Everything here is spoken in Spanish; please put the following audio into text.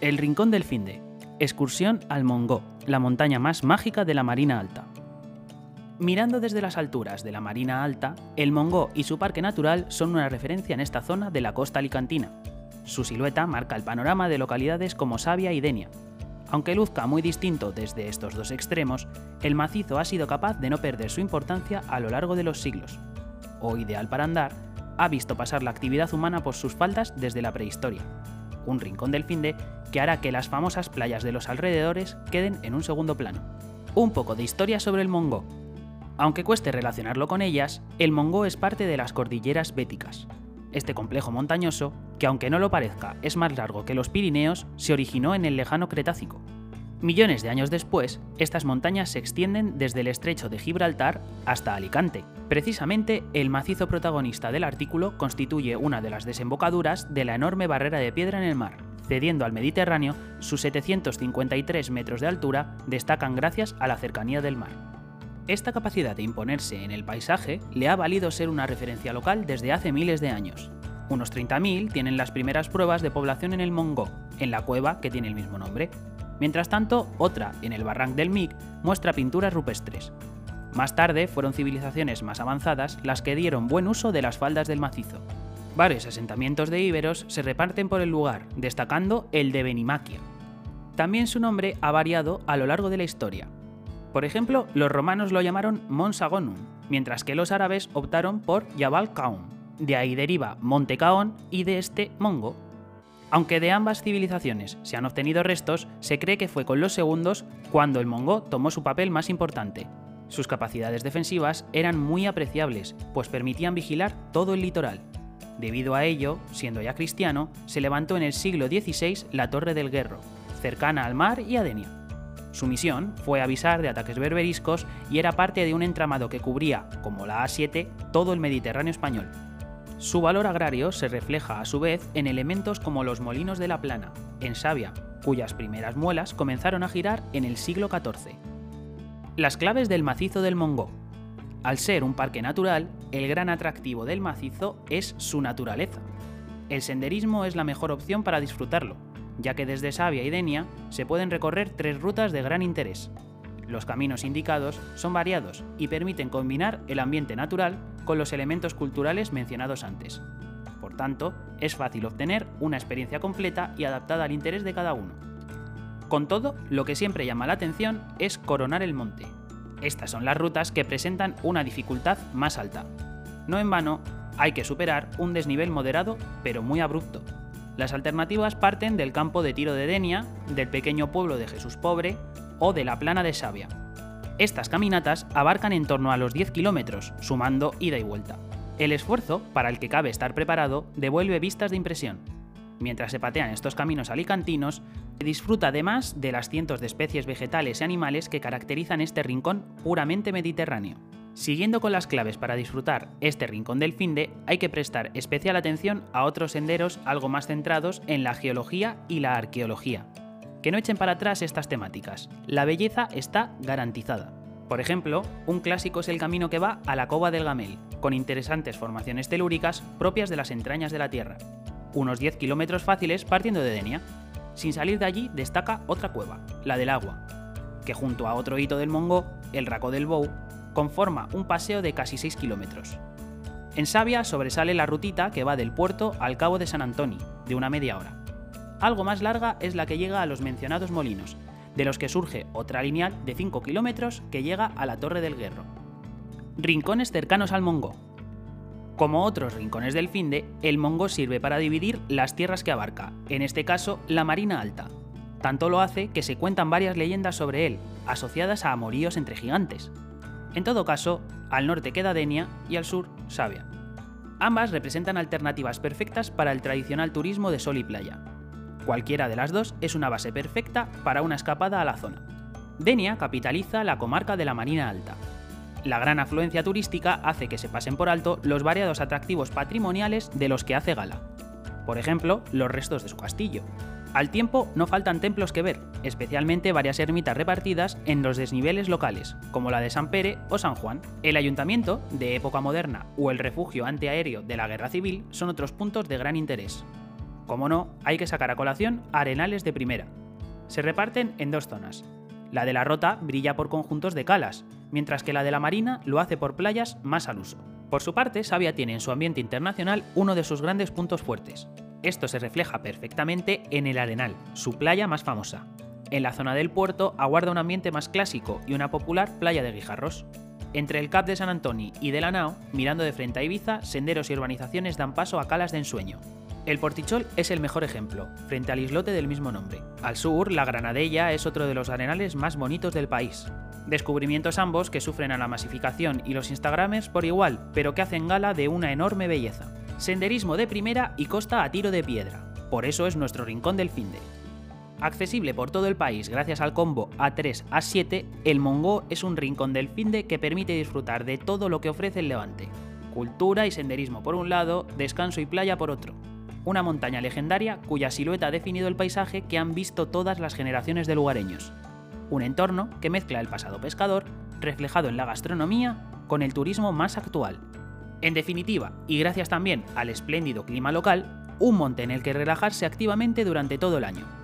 El Rincón del Finde. Excursión al Mongó, la montaña más mágica de la Marina Alta. Mirando desde las alturas de la Marina Alta, el Mongó y su parque natural son una referencia en esta zona de la costa alicantina. Su silueta marca el panorama de localidades como Sabia y Denia. Aunque luzca muy distinto desde estos dos extremos, el macizo ha sido capaz de no perder su importancia a lo largo de los siglos. O ideal para andar, ha visto pasar la actividad humana por sus faldas desde la prehistoria un rincón del finde que hará que las famosas playas de los alrededores queden en un segundo plano. Un poco de historia sobre el Mongó. Aunque cueste relacionarlo con ellas, el Mongó es parte de las cordilleras béticas. Este complejo montañoso, que aunque no lo parezca es más largo que los Pirineos, se originó en el lejano Cretácico. Millones de años después, estas montañas se extienden desde el estrecho de Gibraltar hasta Alicante. Precisamente, el macizo protagonista del artículo constituye una de las desembocaduras de la enorme barrera de piedra en el mar. Cediendo al Mediterráneo, sus 753 metros de altura destacan gracias a la cercanía del mar. Esta capacidad de imponerse en el paisaje le ha valido ser una referencia local desde hace miles de años. Unos 30.000 tienen las primeras pruebas de población en el Mongó, en la cueva que tiene el mismo nombre. Mientras tanto, otra, en el Barranc del Mic, muestra pinturas rupestres. Más tarde fueron civilizaciones más avanzadas las que dieron buen uso de las faldas del macizo. Varios asentamientos de íberos se reparten por el lugar, destacando el de Benimaquia. También su nombre ha variado a lo largo de la historia. Por ejemplo, los romanos lo llamaron Monsagonum, mientras que los árabes optaron por Jabal Kaum. De ahí deriva Monte Caón y de este Mongo, aunque de ambas civilizaciones se han obtenido restos, se cree que fue con los segundos cuando el mongó tomó su papel más importante. Sus capacidades defensivas eran muy apreciables, pues permitían vigilar todo el litoral. Debido a ello, siendo ya cristiano, se levantó en el siglo XVI la Torre del Guerro, cercana al mar y a Denia. Su misión fue avisar de ataques berberiscos y era parte de un entramado que cubría, como la A7, todo el Mediterráneo español. Su valor agrario se refleja a su vez en elementos como los molinos de la Plana, en Sabia, cuyas primeras muelas comenzaron a girar en el siglo XIV. Las claves del macizo del Mongó. Al ser un parque natural, el gran atractivo del macizo es su naturaleza. El senderismo es la mejor opción para disfrutarlo, ya que desde Sabia y Denia se pueden recorrer tres rutas de gran interés, los caminos indicados son variados y permiten combinar el ambiente natural con los elementos culturales mencionados antes. Por tanto, es fácil obtener una experiencia completa y adaptada al interés de cada uno. Con todo, lo que siempre llama la atención es coronar el monte. Estas son las rutas que presentan una dificultad más alta. No en vano, hay que superar un desnivel moderado pero muy abrupto. Las alternativas parten del campo de tiro de Denia, del pequeño pueblo de Jesús Pobre o de la plana de Sabia. Estas caminatas abarcan en torno a los 10 kilómetros, sumando ida y vuelta. El esfuerzo, para el que cabe estar preparado, devuelve vistas de impresión. Mientras se patean estos caminos alicantinos, se disfruta además de las cientos de especies vegetales y animales que caracterizan este rincón puramente mediterráneo. Siguiendo con las claves para disfrutar este rincón del finde, hay que prestar especial atención a otros senderos algo más centrados en la geología y la arqueología, que no echen para atrás estas temáticas. La belleza está garantizada. Por ejemplo, un clásico es el camino que va a la Cova del Gamel, con interesantes formaciones telúricas propias de las entrañas de la Tierra. Unos 10 kilómetros fáciles partiendo de Denia. Sin salir de allí destaca otra cueva, la del agua, que junto a otro hito del Mongo, el Raco del Bou, conforma un paseo de casi 6 kilómetros. En Sabia sobresale la rutita que va del puerto al cabo de San Antonio, de una media hora. Algo más larga es la que llega a los mencionados molinos, de los que surge otra lineal de 5 kilómetros que llega a la Torre del Guerro. Rincones cercanos al Mongo. Como otros rincones del Finde, el Mongo sirve para dividir las tierras que abarca, en este caso la Marina Alta. Tanto lo hace que se cuentan varias leyendas sobre él, asociadas a amoríos entre gigantes. En todo caso, al norte queda Denia y al sur Sabia. Ambas representan alternativas perfectas para el tradicional turismo de sol y playa, Cualquiera de las dos es una base perfecta para una escapada a la zona. Denia capitaliza la comarca de la Marina Alta. La gran afluencia turística hace que se pasen por alto los variados atractivos patrimoniales de los que hace gala. Por ejemplo, los restos de su castillo. Al tiempo no faltan templos que ver, especialmente varias ermitas repartidas en los desniveles locales, como la de San Pere o San Juan. El ayuntamiento, de época moderna, o el refugio antiaéreo de la guerra civil son otros puntos de gran interés. Como no, hay que sacar a colación arenales de primera. Se reparten en dos zonas. La de la Rota brilla por conjuntos de calas, mientras que la de la Marina lo hace por playas más al uso. Por su parte, Sabia tiene en su ambiente internacional uno de sus grandes puntos fuertes. Esto se refleja perfectamente en el Arenal, su playa más famosa. En la zona del puerto aguarda un ambiente más clásico y una popular playa de guijarros. Entre el Cap de San Antoni y de la Nao, mirando de frente a Ibiza, senderos y urbanizaciones dan paso a calas de ensueño. El Portichol es el mejor ejemplo, frente al islote del mismo nombre. Al sur, la Granadella es otro de los arenales más bonitos del país. Descubrimientos ambos que sufren a la masificación y los Instagramers por igual, pero que hacen gala de una enorme belleza. Senderismo de primera y costa a tiro de piedra. Por eso es nuestro rincón del finde. Accesible por todo el país gracias al combo A3 A7, el Mongo es un rincón del finde que permite disfrutar de todo lo que ofrece el Levante. Cultura y senderismo por un lado, descanso y playa por otro. Una montaña legendaria cuya silueta ha definido el paisaje que han visto todas las generaciones de lugareños. Un entorno que mezcla el pasado pescador, reflejado en la gastronomía, con el turismo más actual. En definitiva, y gracias también al espléndido clima local, un monte en el que relajarse activamente durante todo el año.